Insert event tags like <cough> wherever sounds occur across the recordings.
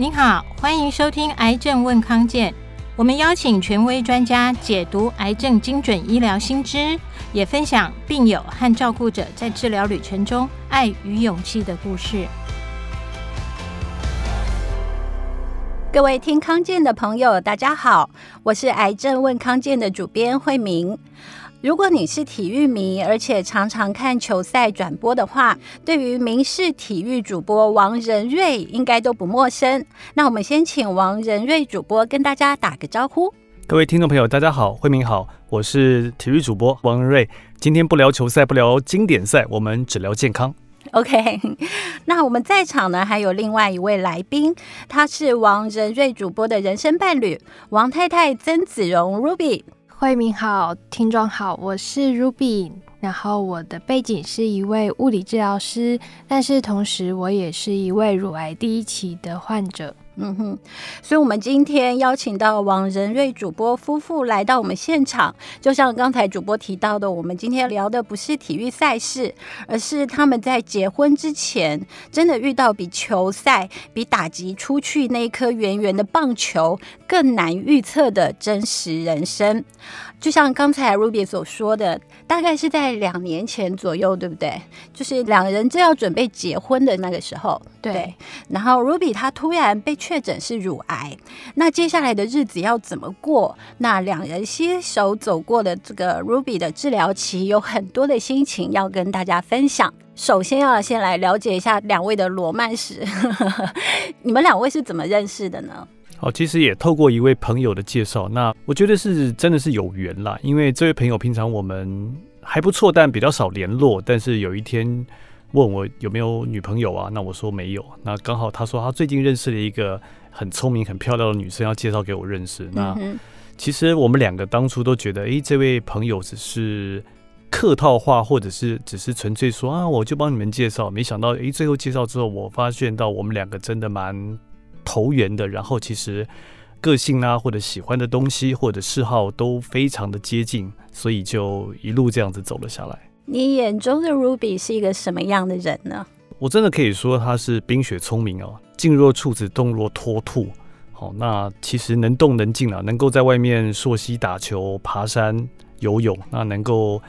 您好，欢迎收听《癌症问康健》，我们邀请权威专家解读癌症精准医疗新知，也分享病友和照顾者在治疗旅程中爱与勇气的故事。各位听康健的朋友，大家好，我是《癌症问康健》的主编慧明。如果你是体育迷，而且常常看球赛转播的话，对于民视体育主播王仁瑞应该都不陌生。那我们先请王仁瑞主播跟大家打个招呼。各位听众朋友，大家好，慧明好，我是体育主播王仁瑞。今天不聊球赛，不聊经典赛，我们只聊健康。OK，<laughs> 那我们在场呢还有另外一位来宾，他是王仁瑞主播的人生伴侣，王太太曾子荣 Ruby。慧敏好，听众好，我是 Ruby，然后我的背景是一位物理治疗师，但是同时我也是一位乳癌第一期的患者。嗯哼，所以，我们今天邀请到王仁瑞主播夫妇来到我们现场。就像刚才主播提到的，我们今天聊的不是体育赛事，而是他们在结婚之前，真的遇到比球赛、比打击出去那一颗圆圆的棒球更难预测的真实人生。就像刚才 Ruby 所说的，大概是在两年前左右，对不对？就是两个人正要准备结婚的那个时候。对，对。然后 Ruby 她突然被确诊是乳癌，那接下来的日子要怎么过？那两人携手走过的这个 Ruby 的治疗期，有很多的心情要跟大家分享。首先要先来了解一下两位的罗曼史，<laughs> 你们两位是怎么认识的呢？哦，其实也透过一位朋友的介绍，那我觉得是真的是有缘啦。因为这位朋友平常我们还不错，但比较少联络。但是有一天问我有没有女朋友啊？那我说没有。那刚好他说他最近认识了一个很聪明、很漂亮的女生，要介绍给我认识。那其实我们两个当初都觉得，诶，这位朋友只是客套话，或者是只是纯粹说啊，我就帮你们介绍。没想到，诶，最后介绍之后，我发现到我们两个真的蛮。投缘的，然后其实个性啊，或者喜欢的东西，或者嗜好都非常的接近，所以就一路这样子走了下来。你眼中的 Ruby 是一个什么样的人呢？我真的可以说他是冰雪聪明哦，静若处子，动若脱兔。好，那其实能动能静啊，能够在外面溯溪打球、爬山、游泳，那能够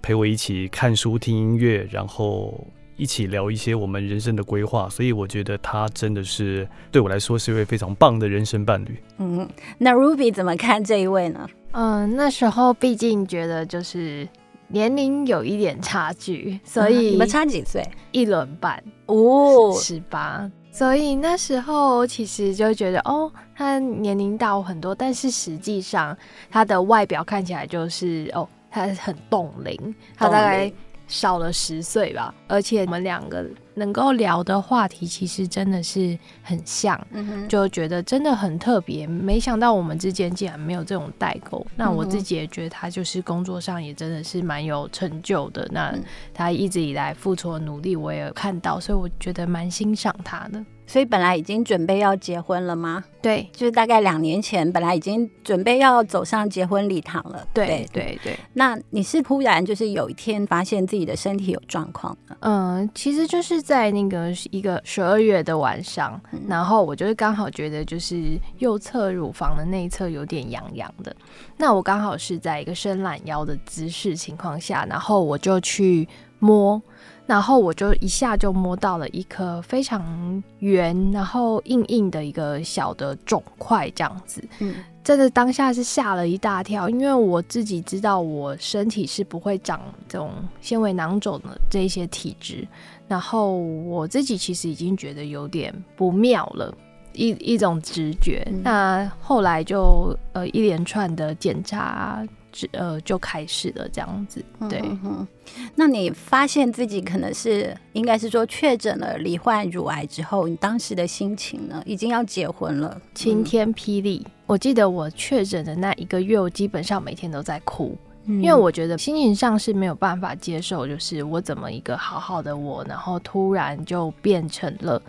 陪我一起看书、听音乐，然后。一起聊一些我们人生的规划，所以我觉得他真的是对我来说是一位非常棒的人生伴侣。嗯，那 Ruby 怎么看这一位呢？嗯，那时候毕竟觉得就是年龄有一点差距，所以、嗯、你们差几岁？一轮半哦，十八。所以那时候其实就觉得哦，他年龄大我很多，但是实际上他的外表看起来就是哦，他很冻龄，他大概。少了十岁吧，而且我们两个能够聊的话题其实真的是很像，嗯、就觉得真的很特别。没想到我们之间竟然没有这种代沟。那我自己也觉得他就是工作上也真的是蛮有成就的。那他一直以来付出的努力我也有看到，所以我觉得蛮欣赏他的。所以本来已经准备要结婚了吗？对，就是大概两年前，本来已经准备要走上结婚礼堂了。对对对。那你是突然就是有一天发现自己的身体有状况？嗯，其实就是在那个一个十二月的晚上，嗯、然后我就是刚好觉得就是右侧乳房的内侧有点痒痒的。那我刚好是在一个伸懒腰的姿势情况下，然后我就去摸。然后我就一下就摸到了一颗非常圆，然后硬硬的一个小的肿块，这样子。嗯，真的当下是吓了一大跳，因为我自己知道我身体是不会长这种纤维囊肿的这些体质，然后我自己其实已经觉得有点不妙了，一一种直觉。嗯、那后来就呃一连串的检查。呃，就开始了这样子，对。嗯哼，那你发现自己可能是，应该是说确诊了罹患乳癌之后，你当时的心情呢？已经要结婚了，晴天霹雳。嗯、我记得我确诊的那一个月，我基本上每天都在哭，嗯、因为我觉得心情上是没有办法接受，就是我怎么一个好好的我，然后突然就变成了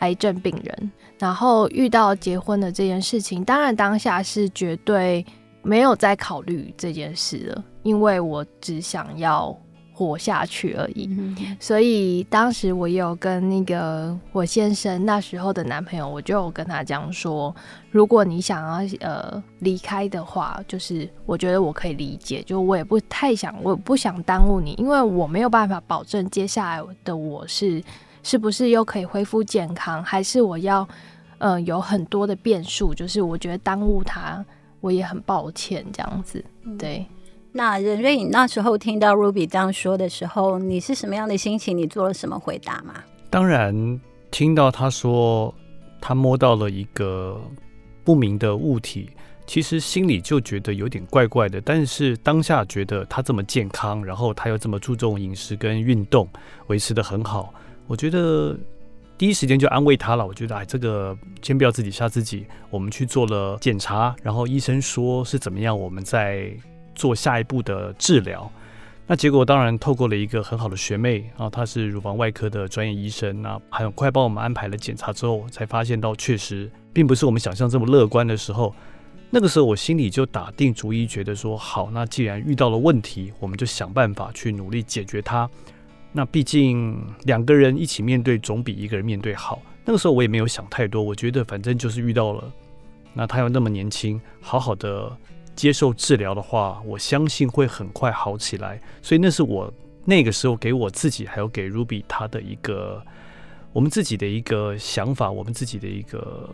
癌症病人，然后遇到结婚的这件事情，当然当下是绝对。没有再考虑这件事了，因为我只想要活下去而已。嗯、所以当时我也有跟那个我先生那时候的男朋友，我就有跟他讲说，如果你想要呃离开的话，就是我觉得我可以理解，就我也不太想，我不想耽误你，因为我没有办法保证接下来的我是是不是又可以恢复健康，还是我要呃有很多的变数，就是我觉得耽误他。我也很抱歉，这样子。对，那任瑞，你那时候听到 Ruby 这样说的时候，你是什么样的心情？你做了什么回答吗？当然，听到他说他摸到了一个不明的物体，其实心里就觉得有点怪怪的。但是当下觉得他这么健康，然后他又这么注重饮食跟运动，维持的很好，我觉得。第一时间就安慰他了，我觉得哎，这个先不要自己吓自己。我们去做了检查，然后医生说是怎么样，我们再做下一步的治疗。那结果当然透过了一个很好的学妹啊，她是乳房外科的专业医生，那很快帮我们安排了检查之后，才发现到确实并不是我们想象这么乐观的时候。那个时候我心里就打定主意，觉得说好，那既然遇到了问题，我们就想办法去努力解决它。那毕竟两个人一起面对总比一个人面对好。那个时候我也没有想太多，我觉得反正就是遇到了。那他又那么年轻，好好的接受治疗的话，我相信会很快好起来。所以那是我那个时候给我自己，还有给 Ruby 他的一个我们自己的一个想法，我们自己的一个。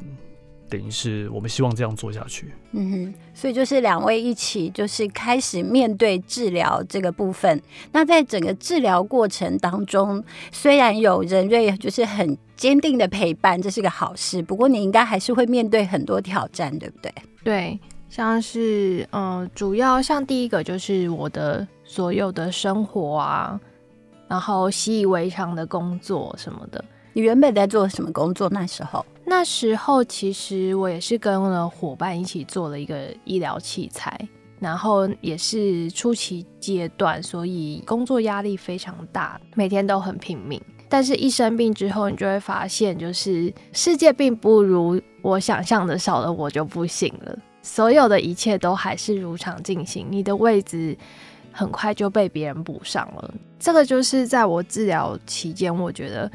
等于是我们希望这样做下去，嗯哼，所以就是两位一起就是开始面对治疗这个部分。那在整个治疗过程当中，虽然有任瑞就是很坚定的陪伴，这是个好事。不过你应该还是会面对很多挑战，对不对？对，像是嗯、呃，主要像第一个就是我的所有的生活啊，然后习以为常的工作什么的。你原本在做什么工作？那时候？那时候其实我也是跟了伙伴一起做了一个医疗器材，然后也是初期阶段，所以工作压力非常大，每天都很拼命。但是，一生病之后，你就会发现，就是世界并不如我想象的，少了我就不行了。所有的一切都还是如常进行，你的位置很快就被别人补上了。这个就是在我治疗期间，我觉得。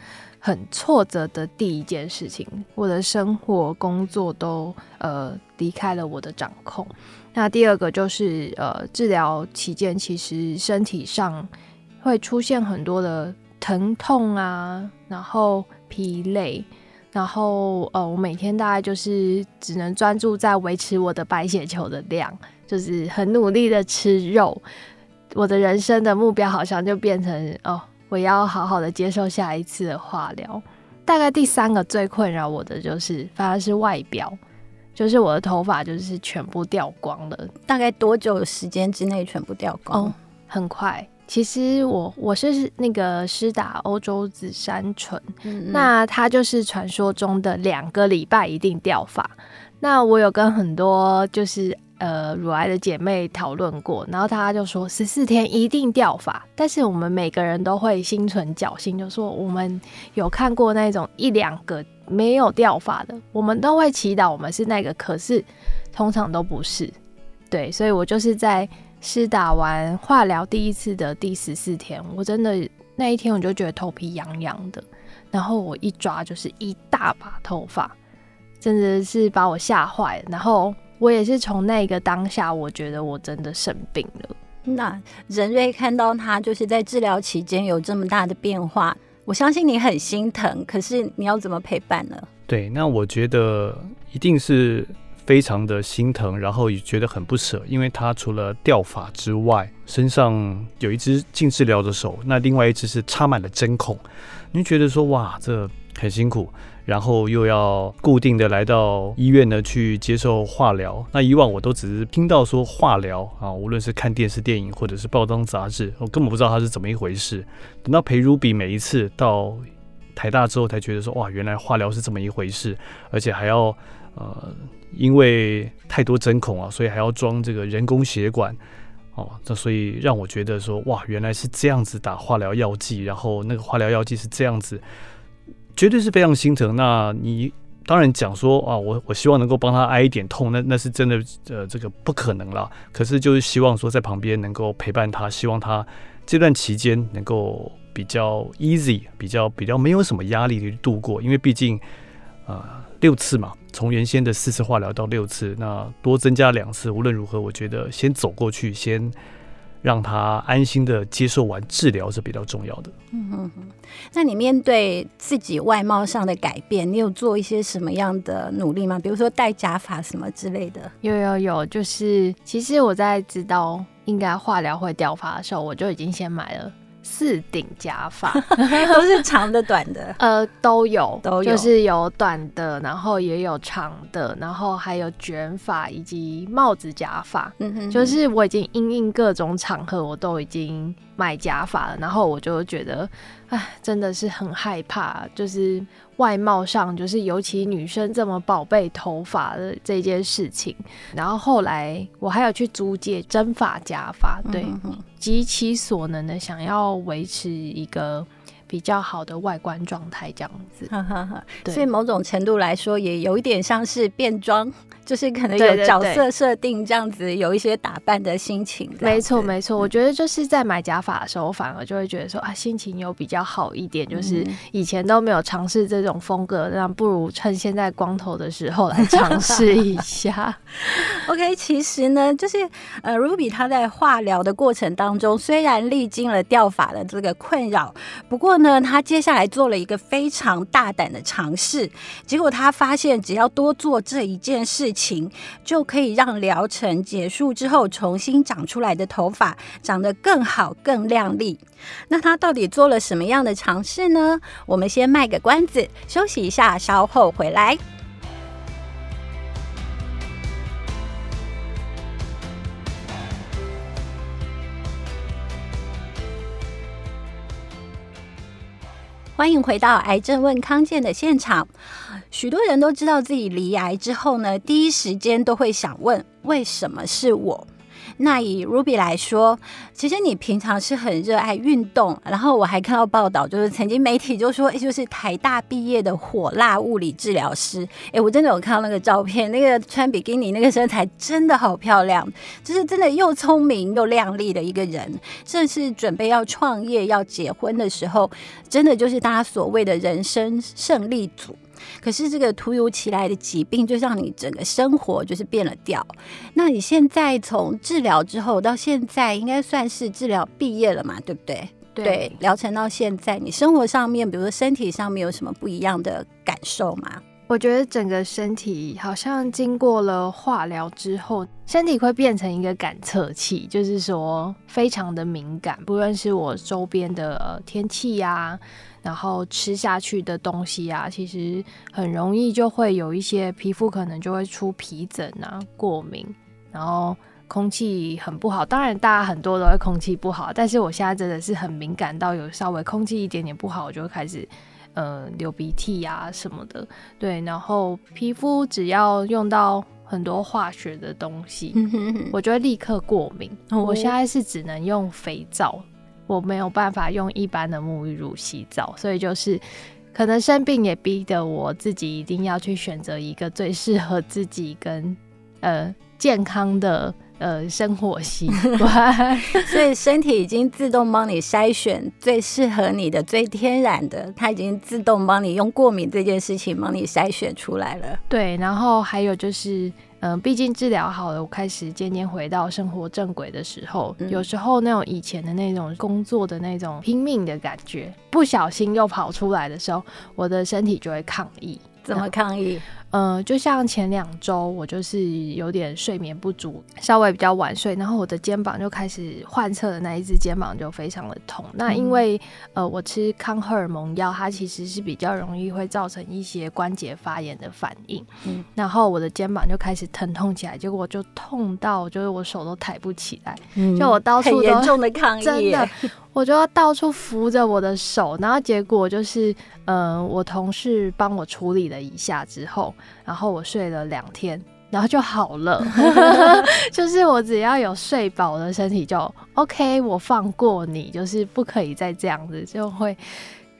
很挫折的第一件事情，我的生活工作都呃离开了我的掌控。那第二个就是呃治疗期间，其实身体上会出现很多的疼痛啊，然后疲累，然后呃我每天大概就是只能专注在维持我的白血球的量，就是很努力的吃肉。我的人生的目标好像就变成哦。我要好好的接受下一次的化疗。大概第三个最困扰我的就是，反而是外表，就是我的头发就是全部掉光了。大概多久时间之内全部掉光？哦，很快。其实我我是那个施打欧洲紫杉醇，嗯嗯，那它就是传说中的两个礼拜一定掉发。那我有跟很多就是。呃，乳癌的姐妹讨论过，然后她就说十四天一定掉发，但是我们每个人都会心存侥幸，就说我们有看过那种一两个没有掉发的，我们都会祈祷我们是那个，可是通常都不是。对，所以我就是在施打完化疗第一次的第十四天，我真的那一天我就觉得头皮痒痒的，然后我一抓就是一大把头发，真的是把我吓坏了，然后。我也是从那个当下，我觉得我真的生病了。那任瑞看到他就是在治疗期间有这么大的变化，我相信你很心疼。可是你要怎么陪伴呢？对，那我觉得一定是非常的心疼，然后也觉得很不舍，因为他除了掉发之外，身上有一只进治疗的手，那另外一只是插满了针孔。你觉得说哇，这很辛苦。然后又要固定的来到医院呢，去接受化疗。那以往我都只是听到说化疗啊，无论是看电视、电影或者是报章杂志，我根本不知道它是怎么一回事。等到陪 Ruby 每一次到台大之后，才觉得说哇，原来化疗是这么一回事，而且还要呃，因为太多针孔啊，所以还要装这个人工血管哦。那所以让我觉得说哇，原来是这样子打化疗药剂，然后那个化疗药剂是这样子。绝对是非常心疼。那你当然讲说啊，我我希望能够帮他挨一点痛，那那是真的，呃，这个不可能了。可是就是希望说在旁边能够陪伴他，希望他这段期间能够比较 easy，比较比较没有什么压力的度过，因为毕竟啊、呃、六次嘛，从原先的四次化疗到六次，那多增加两次，无论如何，我觉得先走过去，先。让他安心的接受完治疗是比较重要的。嗯哼哼，那你面对自己外貌上的改变，你有做一些什么样的努力吗？比如说戴假发什么之类的？有有有，就是其实我在知道应该化疗会掉发的时候，我就已经先买了。四顶假发 <laughs> 都是长的、短的，<laughs> 呃，都有，都有，就是有短的，然后也有长的，然后还有卷发以及帽子假发。嗯哼，就是我已经因应各种场合，我都已经买假发了，然后我就觉得，哎，真的是很害怕，就是。外貌上，就是尤其女生这么宝贝头发的这件事情，然后后来我还有去租借真发假发，对，极其所能的想要维持一个比较好的外观状态，这样子。对，所以某种程度来说，也有一点像是变装。就是可能有角色设定这样子，有一些打扮的心情。没错没错，我觉得就是在买假发的时候，反而就会觉得说啊，心情有比较好一点。就是以前都没有尝试这种风格，那不如趁现在光头的时候来尝试一下。<laughs> <laughs> OK，其实呢，就是呃，Ruby 她在化疗的过程当中，虽然历经了掉发的这个困扰，不过呢，她接下来做了一个非常大胆的尝试，结果她发现只要多做这一件事。情情就可以让疗程结束之后重新长出来的头发长得更好、更亮丽。那他到底做了什么样的尝试呢？我们先卖个关子，休息一下，稍后回来。欢迎回到《癌症问康健》的现场。许多人都知道自己罹癌之后呢，第一时间都会想问：为什么是我？那以 Ruby 来说，其实你平常是很热爱运动，然后我还看到报道，就是曾经媒体就说，哎，就是台大毕业的火辣物理治疗师。哎，我真的有看到那个照片，那个穿比基尼那个身材真的好漂亮，就是真的又聪明又靓丽的一个人。正是准备要创业要结婚的时候，真的就是大家所谓的人生胜利组。可是这个突如其来的疾病，就让你整个生活就是变了调。那你现在从治疗之后到现在，应该算是治疗毕业了嘛？对不对？对，疗程到现在，你生活上面，比如说身体上面有什么不一样的感受吗？我觉得整个身体好像经过了化疗之后，身体会变成一个感测器，就是说非常的敏感，不论是我周边的天气呀。然后吃下去的东西啊，其实很容易就会有一些皮肤可能就会出皮疹啊、过敏，然后空气很不好。当然，大家很多都会空气不好，但是我现在真的是很敏感到有稍微空气一点点不好，我就会开始呃流鼻涕呀、啊、什么的。对，然后皮肤只要用到很多化学的东西，我就会立刻过敏。我现在是只能用肥皂。我没有办法用一般的沐浴乳洗澡，所以就是可能生病也逼得我自己一定要去选择一个最适合自己跟 <laughs> 呃健康的呃生活习惯，<laughs> 所以身体已经自动帮你筛选最适合你的、最天然的，它已经自动帮你用过敏这件事情帮你筛选出来了。对，然后还有就是。嗯，毕竟治疗好了，我开始渐渐回到生活正轨的时候，嗯，有时候那种以前的那种工作的那种拼命的感觉，不小心又跑出来的时候，我的身体就会抗议。怎么抗议？嗯，就像前两周，我就是有点睡眠不足，稍微比较晚睡，然后我的肩膀就开始患侧的那一只肩膀就非常的痛。那因为呃，我吃抗荷尔蒙药，它其实是比较容易会造成一些关节发炎的反应。嗯，然后我的肩膀就开始疼痛起来，结果就痛到就是我手都抬不起来，嗯，就我到处都很严重的抗议，<laughs> 真的，我就要到处扶着我的手，然后结果就是，呃，我同事帮我处理了一下之后。然后我睡了两天，然后就好了。<laughs> 就是我只要有睡饱，我的身体就 OK。我放过你，就是不可以再这样子，就会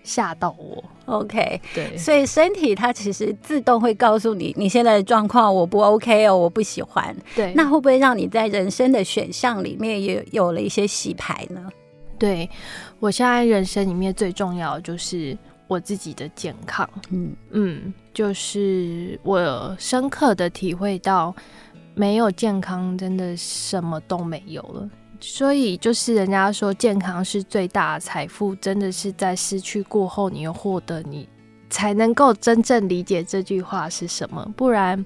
吓到我。OK，对，所以身体它其实自动会告诉你，你现在的状况我不 OK 哦，我不喜欢。对，那会不会让你在人生的选项里面也有了一些洗牌呢？对，我现在人生里面最重要的就是我自己的健康。嗯嗯，就是我深刻的体会到，没有健康真的什么都没有了。所以就是人家说健康是最大的财富，真的是在失去过后，你又获得，你才能够真正理解这句话是什么。不然，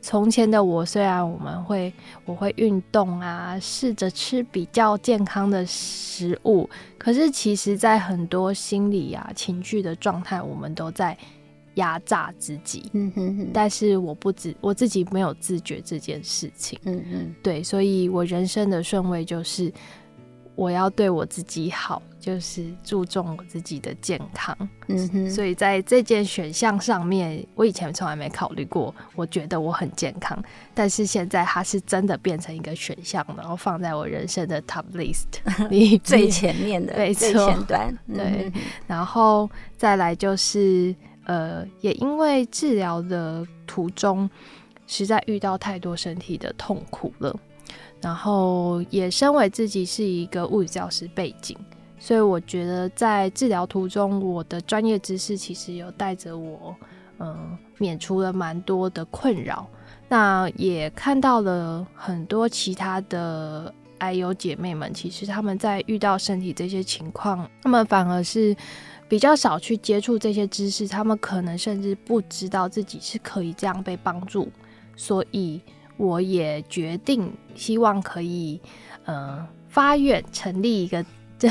从前的我虽然我们会我会运动啊，试着吃比较健康的食物，可是其实在很多心理啊情绪的状态，我们都在。压榨自己，嗯哼哼，但是我不知我自己没有自觉这件事情，嗯嗯，对，所以我人生的顺位就是我要对我自己好，就是注重我自己的健康，嗯哼，所以在这件选项上面，我以前从来没考虑过，我觉得我很健康，但是现在它是真的变成一个选项，然后放在我人生的 top list <laughs> 里最前面的，最前端，<laughs> 对，然后再来就是。呃，也因为治疗的途中，实在遇到太多身体的痛苦了，然后也身为自己是一个物理教师背景，所以我觉得在治疗途中，我的专业知识其实有带着我，嗯、免除了蛮多的困扰。那也看到了很多其他的癌友姐妹们，其实他们在遇到身体这些情况，他们反而是。比较少去接触这些知识，他们可能甚至不知道自己是可以这样被帮助，所以我也决定希望可以，呃，发愿成立一个这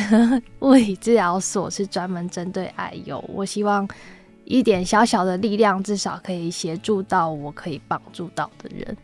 物理治疗所，是专门针对癌友。我希望一点小小的力量，至少可以协助到我可以帮助到的人。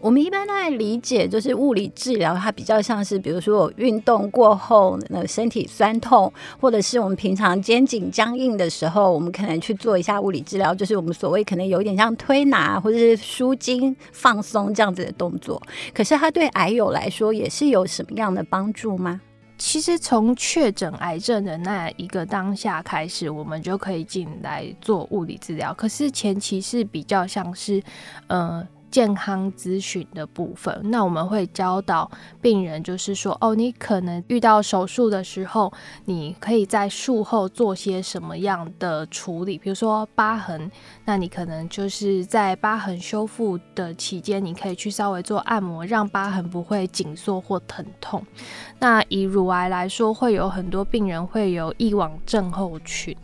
我们一般来理解，就是物理治疗，它比较像是，比如说我运动过后，那身体酸痛，或者是我们平常肩颈僵硬的时候，我们可能去做一下物理治疗，就是我们所谓可能有点像推拿或者是舒筋放松这样子的动作。可是它对癌友来说，也是有什么样的帮助吗？其实从确诊癌症的那一个当下开始，我们就可以进来做物理治疗。可是前期是比较像是，呃。健康咨询的部分，那我们会教导病人，就是说，哦，你可能遇到手术的时候，你可以在术后做些什么样的处理，比如说疤痕，那你可能就是在疤痕修复的期间，你可以去稍微做按摩，让疤痕不会紧缩或疼痛。那以乳癌来说，会有很多病人会有异网症候群。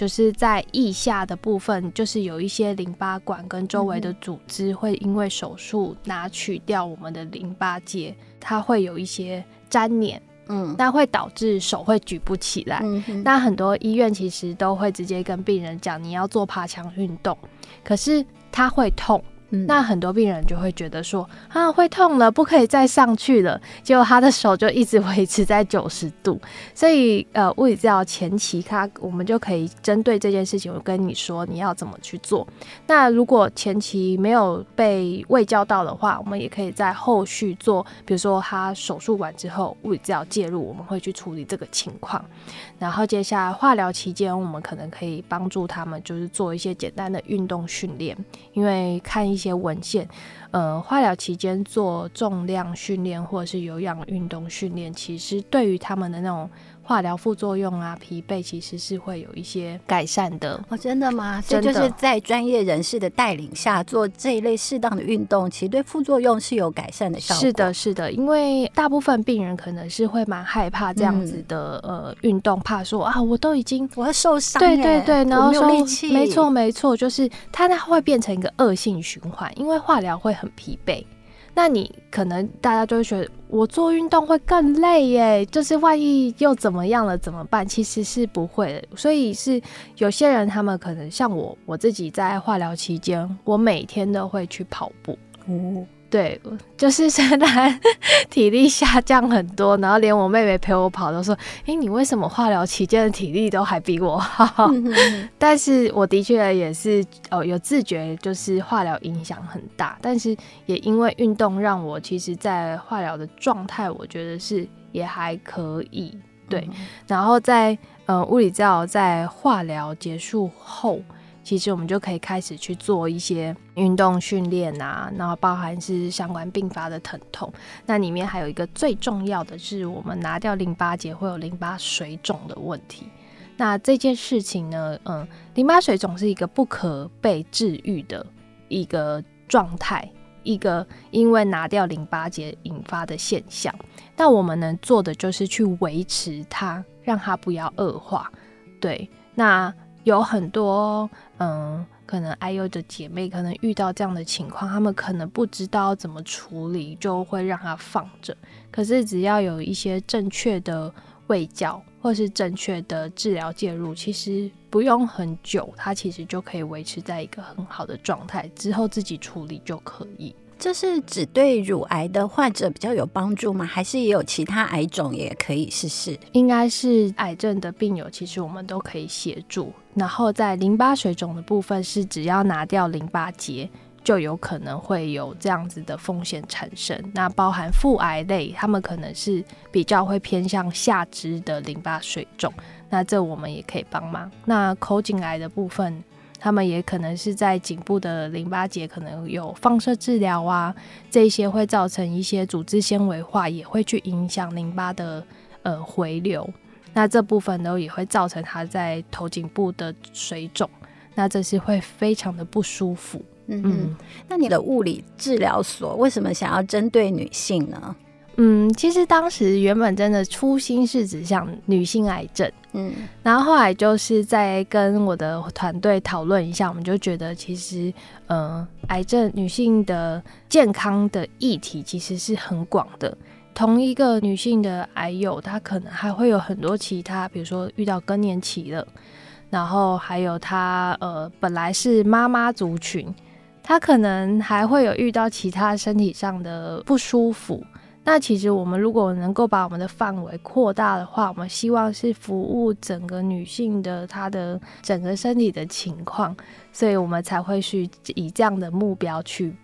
就是在腋下的部分，就是有一些淋巴管跟周围的组织会因为手术拿取掉我们的淋巴结，它会有一些粘连，嗯，那会导致手会举不起来。嗯，那很多医院其实都会直接跟病人讲，你要做爬墙运动，可是它会痛。那很多病人就会觉得说啊，会痛了，不可以再上去了。结果他的手就一直维持在九十度，所以呃，物理治疗前期他我们就可以针对这件事情，我跟你说你要怎么去做。那如果前期没有被卫教到的话，我们也可以在后续做，比如说他手术完之后，物理治疗介入，我们会去处理这个情况。然后接下来化疗期间，我们可能可以帮助他们，就是做一些简单的运动训练，因为看一一些文献，呃，化疗期间做重量训练或者是有氧运动训练，其实对于他们的那种。化疗副作用啊，疲惫其实是会有一些改善的哦，真的吗？真的。所以就是在专业人士的带领下做这一类适当的运动，其实对副作用是有改善的效果。是的，是的，因为大部分病人可能是会蛮害怕这样子的、嗯、呃运动，怕说啊，我都已经我要受伤，对对对，然后说没错没错，就是它那会变成一个恶性循环，因为化疗会很疲惫。那你可能大家就会觉得我做运动会更累耶，就是万一又怎么样了怎么办？其实是不会的，所以是有些人他们可能像我，我自己在化疗期间，我每天都会去跑步。对，就是现在 <laughs> 体力下降很多，然后连我妹妹陪我跑都说：“诶，你为什么化疗期间的体力都还比我好？” <laughs> 但是我的确也是哦，有自觉，就是化疗影响很大，但是也因为运动让我其实，在化疗的状态，我觉得是也还可以。对，然后在呃物理治疗在化疗结束后。其实我们就可以开始去做一些运动训练啊，然后包含是相关并发的疼痛。那里面还有一个最重要的是，我们拿掉淋巴结会有淋巴水肿的问题。那这件事情呢，嗯，淋巴水肿是一个不可被治愈的一个状态，一个因为拿掉淋巴结引发的现象。那我们能做的就是去维持它，让它不要恶化。对，那。有很多嗯，可能 IU 的姐妹可能遇到这样的情况，她们可能不知道怎么处理，就会让它放着。可是只要有一些正确的卫教或是正确的治疗介入，其实不用很久，它其实就可以维持在一个很好的状态，之后自己处理就可以。这是只对乳癌的患者比较有帮助吗？还是也有其他癌种也可以试试？应该是癌症的病友，其实我们都可以协助。然后在淋巴水肿的部分，是只要拿掉淋巴结，就有可能会有这样子的风险产生。那包含腹癌类，他们可能是比较会偏向下肢的淋巴水肿，那这我们也可以帮忙。那口颈癌的部分。他们也可能是在颈部的淋巴结可能有放射治疗啊，这些会造成一些组织纤维化，也会去影响淋巴的呃回流。那这部分呢也会造成他在头颈部的水肿，那这是会非常的不舒服。嗯嗯，那你的物理治疗所为什么想要针对女性呢？嗯，其实当时原本真的初心是指向女性癌症，嗯，然后后来就是在跟我的团队讨论一下，我们就觉得其实，嗯、呃，癌症女性的健康的议题其实是很广的。同一个女性的癌友，她可能还会有很多其他，比如说遇到更年期了，然后还有她呃本来是妈妈族群，她可能还会有遇到其他身体上的不舒服。那其实我们如果能够把我们的范围扩大的话，我们希望是服务整个女性的她的整个身体的情况，所以我们才会去以这样的目标去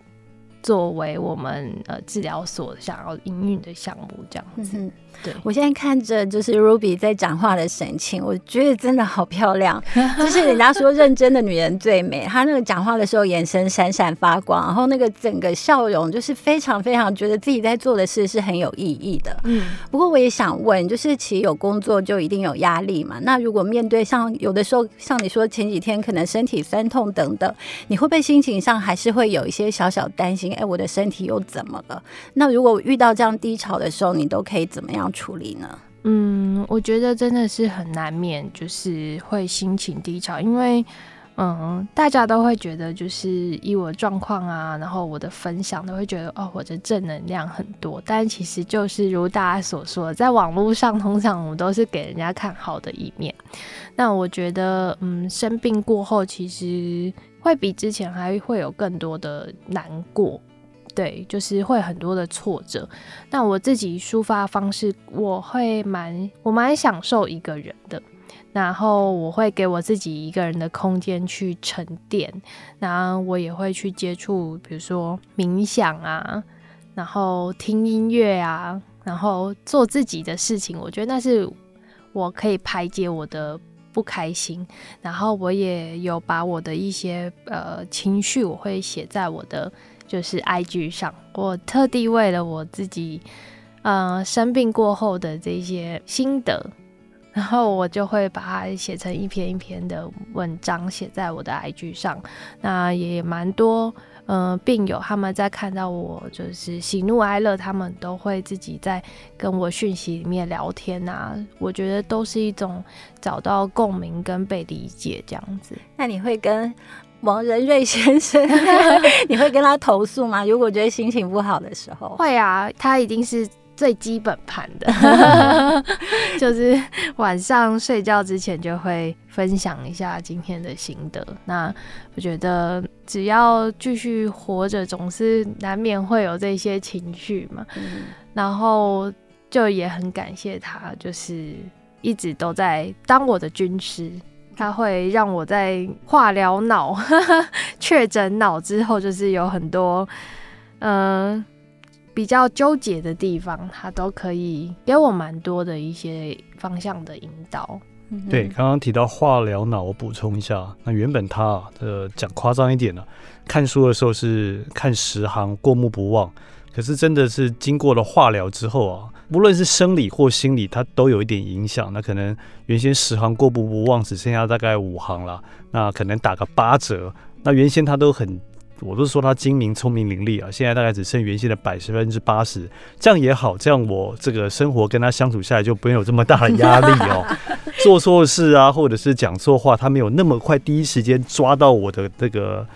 作为我们呃治疗所想要营运的项目，这样子。对，我现在看着就是 Ruby 在讲话的神情，我觉得真的好漂亮。<laughs> 就是人家说认真的女人最美，她那个讲话的时候眼神闪闪发光，然后那个整个笑容就是非常非常觉得自己在做的事是很有意义的。嗯，不过我也想问，就是其实有工作就一定有压力嘛？那如果面对像有的时候像你说前几天可能身体酸痛等等，你会不会心情上还是会有一些小小担心？哎，我的身体又怎么了？那如果遇到这样低潮的时候，你都可以怎么样处理呢？嗯，我觉得真的是很难免，就是会心情低潮，因为嗯，大家都会觉得就是以我状况啊，然后我的分享都会觉得哦，我的正能量很多，但其实就是如大家所说，在网络上通常我们都是给人家看好的一面。那我觉得，嗯，生病过后其实会比之前还会有更多的难过。对，就是会很多的挫折。那我自己抒发方式，我会蛮我蛮享受一个人的，然后我会给我自己一个人的空间去沉淀。然后我也会去接触，比如说冥想啊，然后听音乐啊，然后做自己的事情。我觉得那是我可以排解我的不开心。然后我也有把我的一些呃情绪，我会写在我的。就是 IG 上，我特地为了我自己，呃，生病过后的这些心得，<laughs> 然后我就会把它写成一篇一篇的文章，写在我的 IG 上。那也蛮多，呃，病友他们在看到我就是喜怒哀乐，他们都会自己在跟我讯息里面聊天啊。我觉得都是一种找到共鸣跟被理解这样子。那你会跟？王仁瑞先生，<laughs> 你会跟他投诉吗？如果觉得心情不好的时候，会啊，他一定是最基本盘的，<laughs> 就是晚上睡觉之前就会分享一下今天的心得。那我觉得只要继续活着，总是难免会有这些情绪嘛。嗯、然后就也很感谢他，就是一直都在当我的军师。他会让我在化疗脑、<laughs> 确诊脑之后，就是有很多嗯、呃、比较纠结的地方，他都可以给我蛮多的一些方向的引导。嗯、对，刚刚提到化疗脑，我补充一下，那原本他啊，呃，讲夸张一点呢，看书的时候是看十行过目不忘，可是真的是经过了化疗之后啊，无论是生理或心理，它都有一点影响。那可能原先十行过目不忘，只剩下大概五行了，那可能打个八折。那原先他都很。我都说他精明、聪明伶俐啊，现在大概只剩原先的百分之八十，这样也好，这样我这个生活跟他相处下来就不用有这么大的压力哦。<laughs> 做错事啊，或者是讲错话，他没有那么快第一时间抓到我的这个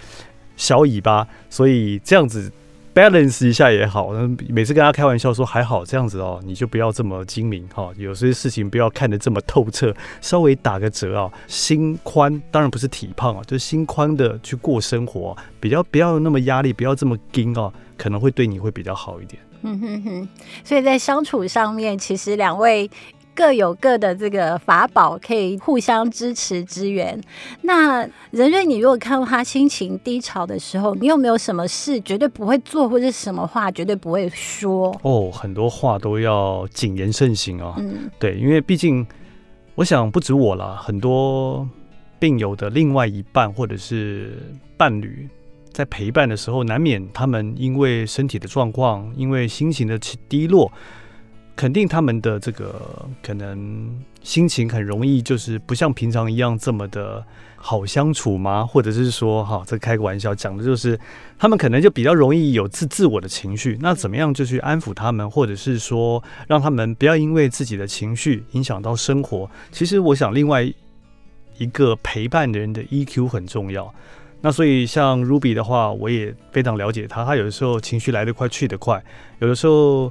小尾巴，所以这样子。Balance 一下也好，每次跟他开玩笑说还好这样子哦，你就不要这么精明哈，有些事情不要看得这么透彻，稍微打个折啊，心宽当然不是体胖啊，就是心宽的去过生活，比较不要那么压力，不要这么紧啊，可能会对你会比较好一点。嗯哼哼，所以在相处上面，其实两位。各有各的这个法宝，可以互相支持支援。那任瑞，你如果看到他心情低潮的时候，你有没有什么事绝对不会做，或者什么话绝对不会说？哦，很多话都要谨言慎行啊。嗯，对，因为毕竟我想不止我啦，很多病友的另外一半或者是伴侣，在陪伴的时候，难免他们因为身体的状况，因为心情的低落。肯定他们的这个可能心情很容易就是不像平常一样这么的好相处吗？或者是说，哈，这开个玩笑讲的就是他们可能就比较容易有自自我的情绪。那怎么样就去安抚他们，或者是说让他们不要因为自己的情绪影响到生活？其实我想，另外一个陪伴的人的 EQ 很重要。那所以像 Ruby 的话，我也非常了解他。他有的时候情绪来得快去得快，有的时候。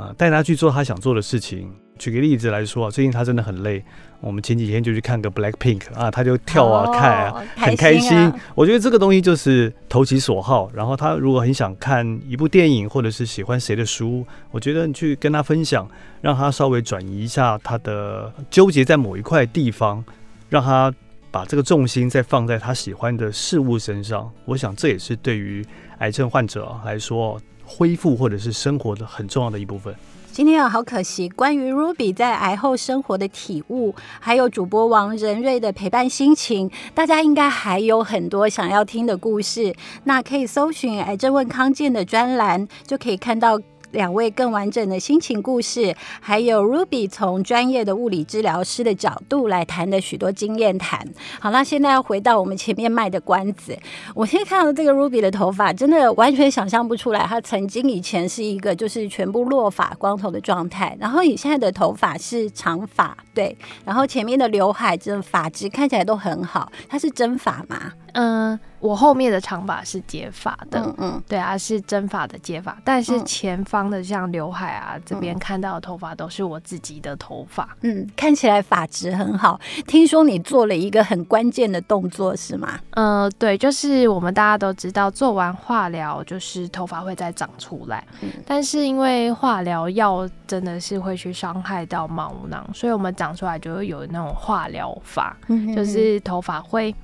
啊，带他去做他想做的事情。举个例子来说啊，最近他真的很累，我们前几天就去看个 Black Pink 啊，他就跳啊、哦、看啊，很开心。开心啊、我觉得这个东西就是投其所好。然后他如果很想看一部电影，或者是喜欢谁的书，我觉得你去跟他分享，让他稍微转移一下他的纠结在某一块地方，让他把这个重心再放在他喜欢的事物身上。我想这也是对于癌症患者来说。恢复或者是生活的很重要的一部分。今天啊，好可惜，关于 Ruby 在癌后生活的体悟，还有主播王仁瑞的陪伴心情，大家应该还有很多想要听的故事。那可以搜寻“癌症问康健”的专栏，就可以看到。两位更完整的心情故事，还有 Ruby 从专业的物理治疗师的角度来谈的许多经验谈。好，那现在要回到我们前面卖的关子。我现在看到这个 Ruby 的头发，真的完全想象不出来，他曾经以前是一个就是全部落发光头的状态，然后你现在的头发是长发，对，然后前面的刘海这发质看起来都很好，它是真发吗？嗯，我后面的长发是接发的，嗯嗯，对啊，是真发的接发，但是前方的像刘海啊，嗯、这边看到的头发都是我自己的头发，嗯，看起来发质很好。听说你做了一个很关键的动作是吗？嗯，对，就是我们大家都知道，做完化疗就是头发会再长出来，嗯、但是因为化疗药真的是会去伤害到毛囊，所以我们长出来就会有那种化疗发，就是头发会。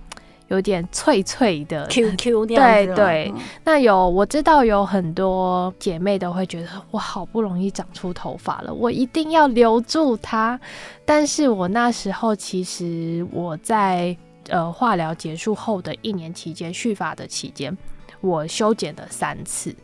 有点脆脆的 QQ <laughs> 那样子，对对。嗯、那有我知道有很多姐妹都会觉得，我好不容易长出头发了，我一定要留住它。但是我那时候其实我在呃化疗结束后的一年期间，续发的期间，我修剪了三次，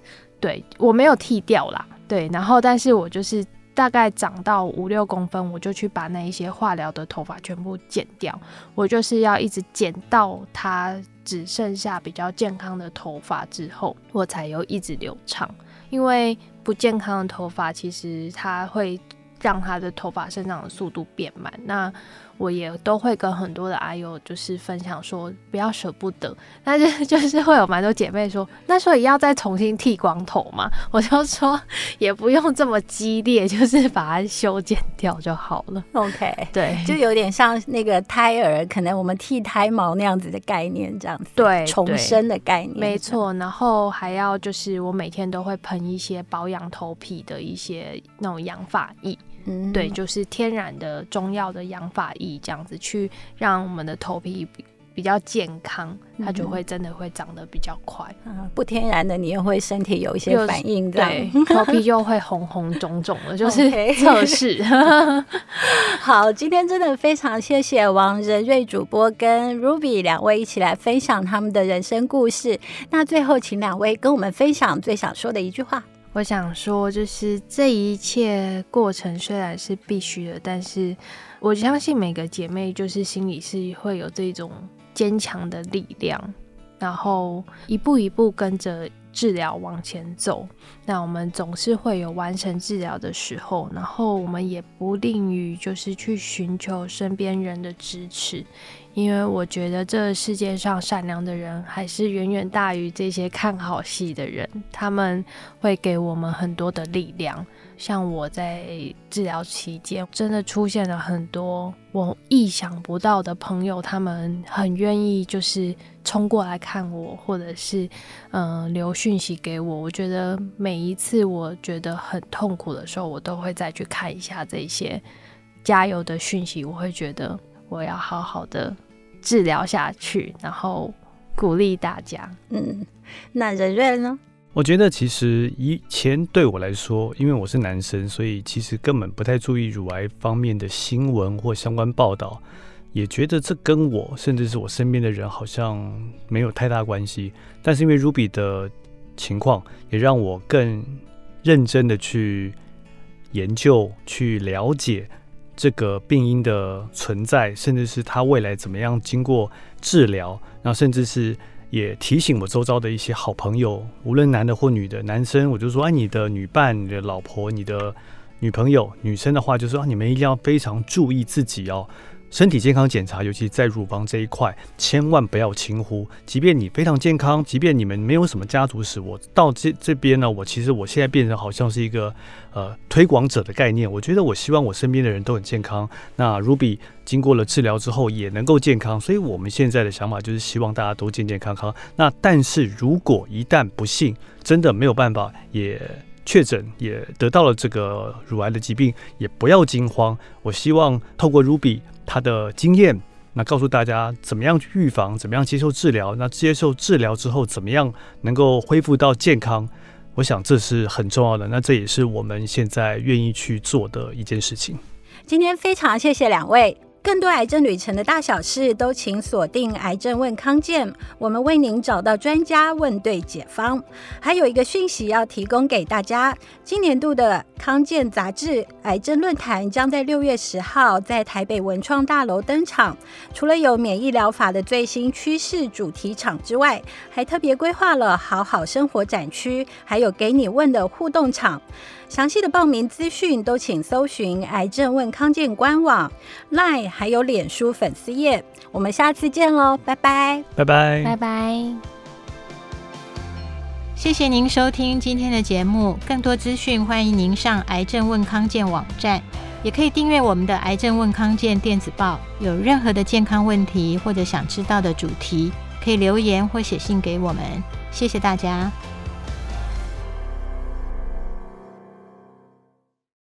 对，我没有剃掉啦，对，然后但是我就是。大概长到五六公分，我就去把那一些化疗的头发全部剪掉。我就是要一直剪到它只剩下比较健康的头发之后，我才又一直留长。因为不健康的头发，其实它会让它的头发生长的速度变慢。那我也都会跟很多的阿友就是分享说，不要舍不得，但是 <laughs> 就是会有蛮多姐妹说，那所以要再重新剃光头嘛？我就说也不用这么激烈，就是把它修剪掉就好了。OK，对，就有点像那个胎儿，可能我们剃胎毛那样子的概念，这样子，对，重生的概念，没错。然后还要就是我每天都会喷一些保养头皮的一些那种养发液。嗯，对，就是天然的中药的养发液，这样子去让我们的头皮比较健康，它就会真的会长得比较快。嗯，不天然的，你又会身体有一些反应，对，<laughs> 头皮就会红红肿肿的，就是测试。<laughs> 好，今天真的非常谢谢王仁瑞主播跟 Ruby 两位一起来分享他们的人生故事。那最后，请两位跟我们分享最想说的一句话。我想说，就是这一切过程虽然是必须的，但是我相信每个姐妹就是心里是会有这种坚强的力量，然后一步一步跟着治疗往前走。那我们总是会有完成治疗的时候，然后我们也不吝于就是去寻求身边人的支持。因为我觉得这世界上善良的人还是远远大于这些看好戏的人，他们会给我们很多的力量。像我在治疗期间，真的出现了很多我意想不到的朋友，他们很愿意就是冲过来看我，或者是嗯、留讯息给我。我觉得每一次我觉得很痛苦的时候，我都会再去看一下这些加油的讯息，我会觉得。我要好好的治疗下去，然后鼓励大家。嗯，那仁瑞呢？我觉得其实以前对我来说，因为我是男生，所以其实根本不太注意乳癌方面的新闻或相关报道，也觉得这跟我甚至是我身边的人好像没有太大关系。但是因为 Ruby 的情况，也让我更认真的去研究、去了解。这个病因的存在，甚至是他未来怎么样经过治疗，然后甚至是也提醒我周遭的一些好朋友，无论男的或女的，男生我就说，哎，你的女伴、你的老婆、你的女朋友；女生的话就说，啊，你们一定要非常注意自己哦。身体健康检查，尤其在乳房这一块，千万不要轻忽。即便你非常健康，即便你们没有什么家族史，我到这这边呢，我其实我现在变成好像是一个呃推广者的概念。我觉得我希望我身边的人都很健康。那 Ruby 经过了治疗之后也能够健康，所以我们现在的想法就是希望大家都健健康康。那但是如果一旦不幸真的没有办法，也确诊也得到了这个乳癌的疾病，也不要惊慌。我希望透过 Ruby。他的经验，那告诉大家怎么样去预防，怎么样接受治疗。那接受治疗之后，怎么样能够恢复到健康？我想这是很重要的。那这也是我们现在愿意去做的一件事情。今天非常谢谢两位。更多癌症旅程的大小事，都请锁定《癌症问康健》，我们为您找到专家，问对解方。还有一个讯息要提供给大家：今年度的康健杂志癌症论坛将在六月十号在台北文创大楼登场。除了有免疫疗法的最新趋势主题场之外，还特别规划了好好生活展区，还有给你问的互动场。详细的报名资讯都请搜寻“癌症问康健”官网、Line 还有脸书粉丝页。我们下次见喽，拜拜，拜拜，拜拜。谢谢您收听今天的节目，更多资讯欢迎您上“癌症问康健”网站，也可以订阅我们的“癌症问康健”电子报。有任何的健康问题或者想知道的主题，可以留言或写信给我们。谢谢大家。